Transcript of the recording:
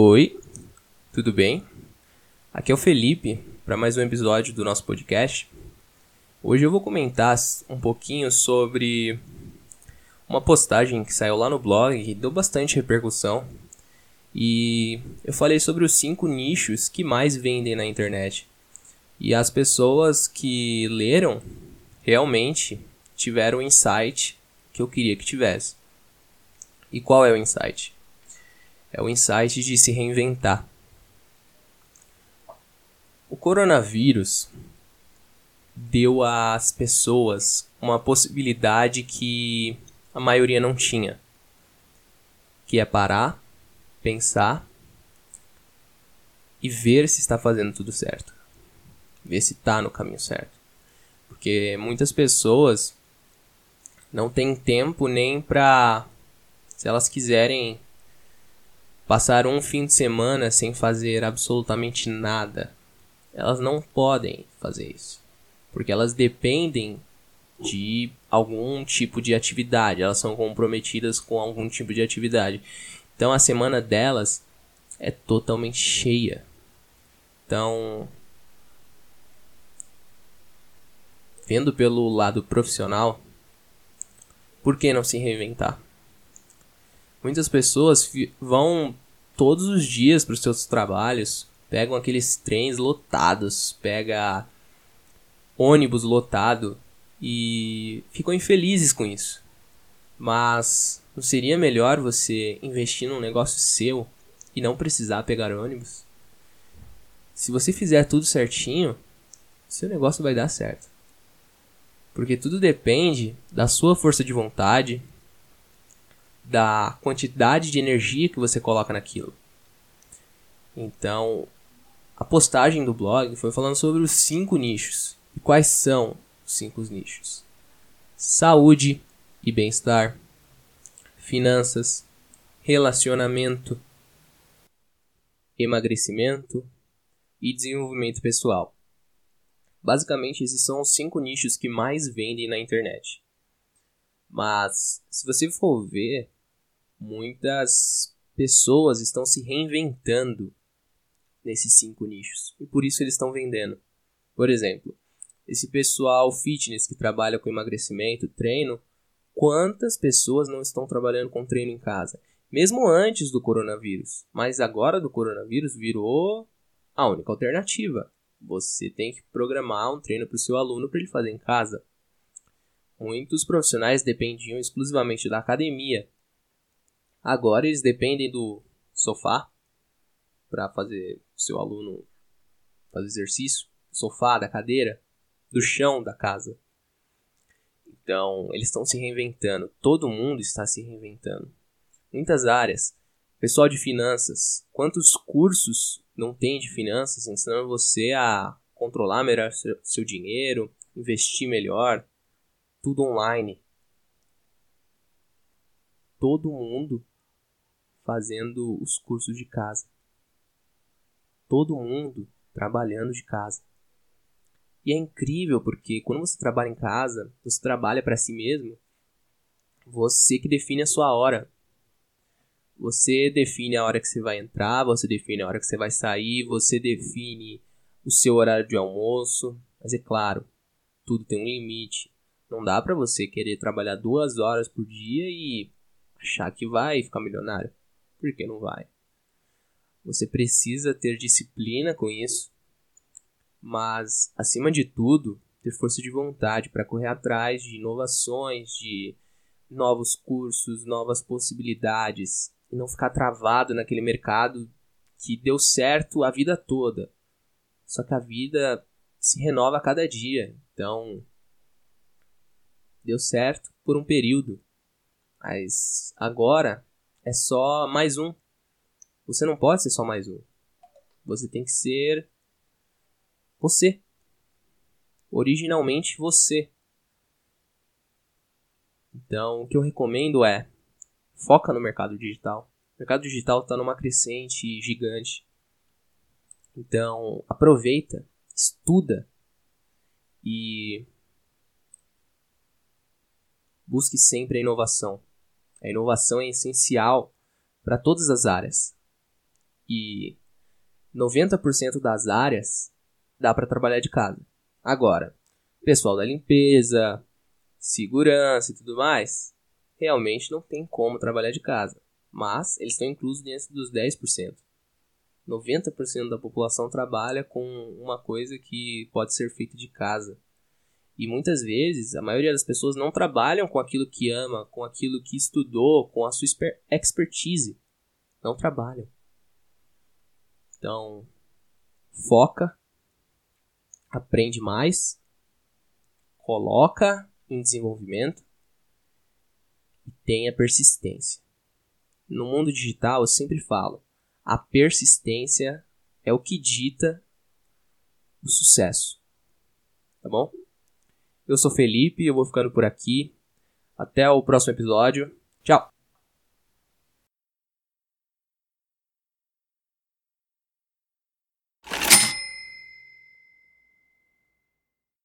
Oi, tudo bem? Aqui é o Felipe para mais um episódio do nosso podcast. Hoje eu vou comentar um pouquinho sobre uma postagem que saiu lá no blog e deu bastante repercussão. E eu falei sobre os cinco nichos que mais vendem na internet. E as pessoas que leram realmente tiveram o insight que eu queria que tivesse. E qual é o insight? É o insight de se reinventar. O coronavírus deu às pessoas uma possibilidade que a maioria não tinha, que é parar, pensar e ver se está fazendo tudo certo. Ver se está no caminho certo. Porque muitas pessoas não têm tempo nem para se elas quiserem passar um fim de semana sem fazer absolutamente nada. Elas não podem fazer isso. Porque elas dependem de algum tipo de atividade, elas são comprometidas com algum tipo de atividade. Então a semana delas é totalmente cheia. Então, vendo pelo lado profissional, por que não se reinventar? Muitas pessoas vão todos os dias para os seus trabalhos, pegam aqueles trens lotados, pega ônibus lotado e ficam infelizes com isso. Mas não seria melhor você investir num negócio seu e não precisar pegar ônibus? Se você fizer tudo certinho, seu negócio vai dar certo. Porque tudo depende da sua força de vontade, da quantidade de energia que você coloca naquilo. Então, a postagem do blog foi falando sobre os cinco nichos. E quais são os cinco nichos? Saúde e bem-estar, finanças, relacionamento, emagrecimento e desenvolvimento pessoal. Basicamente, esses são os cinco nichos que mais vendem na internet. Mas, se você for ver, muitas pessoas estão se reinventando nesses cinco nichos e por isso eles estão vendendo. Por exemplo, esse pessoal fitness que trabalha com emagrecimento, treino, quantas pessoas não estão trabalhando com treino em casa? Mesmo antes do coronavírus, mas agora do coronavírus virou a única alternativa. Você tem que programar um treino para o seu aluno para ele fazer em casa. Muitos profissionais dependiam exclusivamente da academia Agora eles dependem do sofá para fazer o seu aluno fazer exercício, sofá, da cadeira, do chão da casa. Então, eles estão se reinventando. Todo mundo está se reinventando. Muitas áreas. Pessoal de finanças. Quantos cursos não tem de finanças ensinando você a controlar melhor seu dinheiro, investir melhor? Tudo online. Todo mundo fazendo os cursos de casa. Todo mundo trabalhando de casa. E é incrível porque quando você trabalha em casa, você trabalha para si mesmo, você que define a sua hora. Você define a hora que você vai entrar, você define a hora que você vai sair, você define o seu horário de almoço. Mas é claro, tudo tem um limite. Não dá para você querer trabalhar duas horas por dia e achar que vai ficar milionário porque não vai. Você precisa ter disciplina com isso, mas acima de tudo, ter força de vontade para correr atrás de inovações, de novos cursos, novas possibilidades e não ficar travado naquele mercado que deu certo a vida toda. Só que a vida se renova a cada dia. Então, deu certo por um período. Mas agora é só mais um. Você não pode ser só mais um. Você tem que ser você. Originalmente você. Então, o que eu recomendo é foca no mercado digital. O mercado digital está numa crescente gigante. Então, aproveita, estuda e busque sempre a inovação. A inovação é essencial para todas as áreas. E 90% das áreas dá para trabalhar de casa. Agora, pessoal da limpeza, segurança e tudo mais, realmente não tem como trabalhar de casa. Mas eles estão inclusos dentro dos 10%. 90% da população trabalha com uma coisa que pode ser feita de casa. E muitas vezes a maioria das pessoas não trabalham com aquilo que ama, com aquilo que estudou, com a sua expertise. Não trabalham. Então, foca, aprende mais, coloca em desenvolvimento e tenha persistência. No mundo digital, eu sempre falo, a persistência é o que dita o sucesso. Tá bom? Eu sou Felipe, eu vou ficando por aqui. Até o próximo episódio. Tchau!